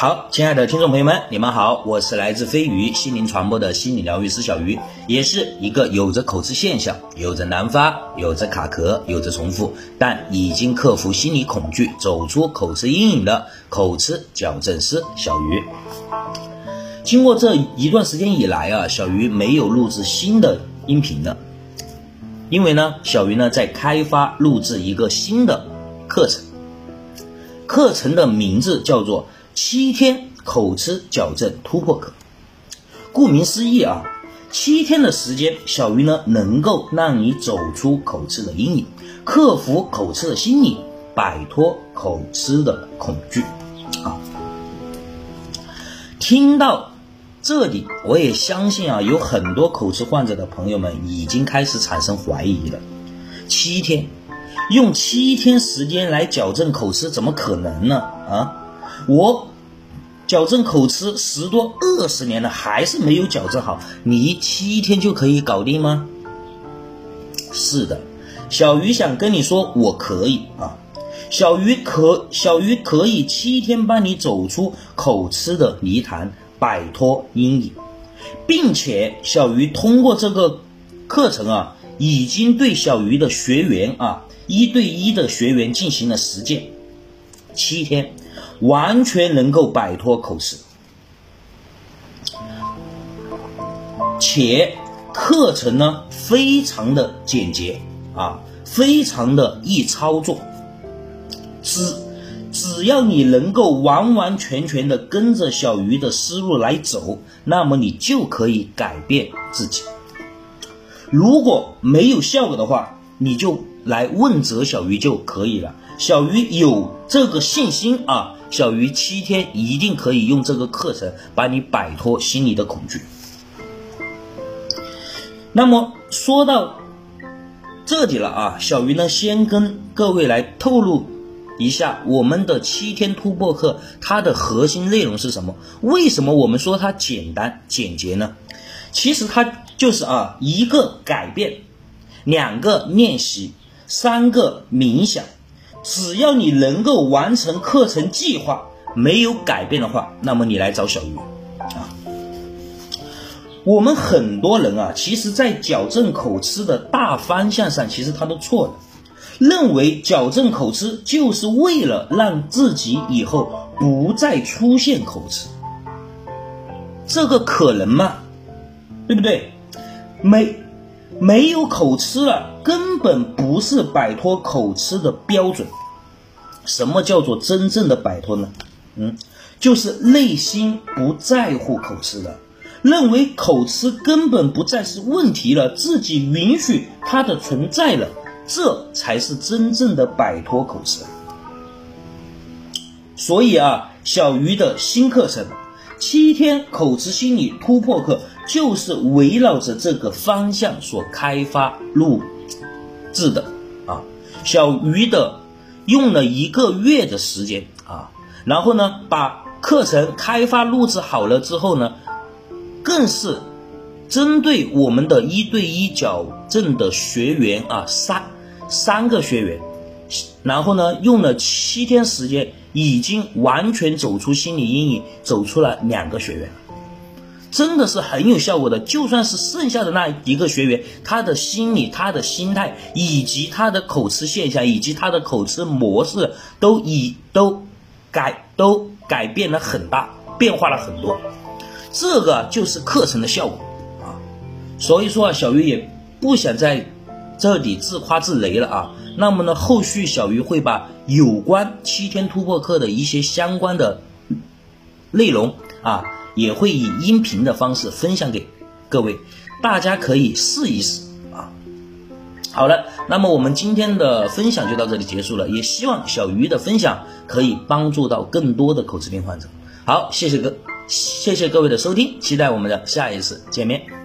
好，亲爱的听众朋友们，你们好，我是来自飞鱼心灵传播的心理疗愈师小鱼，也是一个有着口吃现象、有着难发、有着卡壳、有着重复，但已经克服心理恐惧、走出口吃阴影的口吃矫正师小鱼。经过这一段时间以来啊，小鱼没有录制新的音频了，因为呢，小鱼呢在开发录制一个新的课程，课程的名字叫做。七天口吃矫正突破口，顾名思义啊，七天的时间，小鱼呢能够让你走出口吃的阴影，克服口吃的心理，摆脱口吃的恐惧啊。听到这里，我也相信啊，有很多口吃患者的朋友们已经开始产生怀疑了。七天，用七天时间来矫正口吃，怎么可能呢？啊？我矫正口吃十多二十年了，还是没有矫正好。你七天就可以搞定吗？是的，小鱼想跟你说，我可以啊。小鱼可小鱼可以七天帮你走出口吃的泥潭，摆脱阴影，并且小鱼通过这个课程啊，已经对小鱼的学员啊一对一的学员进行了实践，七天。完全能够摆脱口吃，且课程呢非常的简洁啊，非常的易操作。只只要你能够完完全全的跟着小鱼的思路来走，那么你就可以改变自己。如果没有效果的话，你就来问责小鱼就可以了。小鱼有这个信心啊。小鱼七天一定可以用这个课程把你摆脱心理的恐惧。那么说到这里了啊，小鱼呢先跟各位来透露一下我们的七天突破课它的核心内容是什么？为什么我们说它简单简洁呢？其实它就是啊一个改变，两个练习，三个冥想。只要你能够完成课程计划，没有改变的话，那么你来找小鱼啊。我们很多人啊，其实在矫正口吃的大方向上，其实他都错了，认为矫正口吃就是为了让自己以后不再出现口吃，这个可能吗？对不对？没。没有口吃了，根本不是摆脱口吃的标准。什么叫做真正的摆脱呢？嗯，就是内心不在乎口吃了，认为口吃根本不再是问题了，自己允许它的存在了，这才是真正的摆脱口吃。所以啊，小鱼的新课程。七天口吃心理突破课就是围绕着这个方向所开发录制的啊，小鱼的用了一个月的时间啊，然后呢把课程开发录制好了之后呢，更是针对我们的一对一矫正的学员啊三三个学员，然后呢用了七天时间。已经完全走出心理阴影，走出了两个学员，真的是很有效果的。就算是剩下的那一个学员，他的心理、他的心态，以及他的口吃现象，以及他的口吃模式，都已都改都改变了很大，变化了很多。这个就是课程的效果啊。所以说啊，小鱼也不想在这里自夸自擂了啊。那么呢，后续小鱼会把有关七天突破课的一些相关的内容啊，也会以音频的方式分享给各位，大家可以试一试啊。好了，那么我们今天的分享就到这里结束了，也希望小鱼的分享可以帮助到更多的口吃病患者。好，谢谢各谢谢各位的收听，期待我们的下一次见面。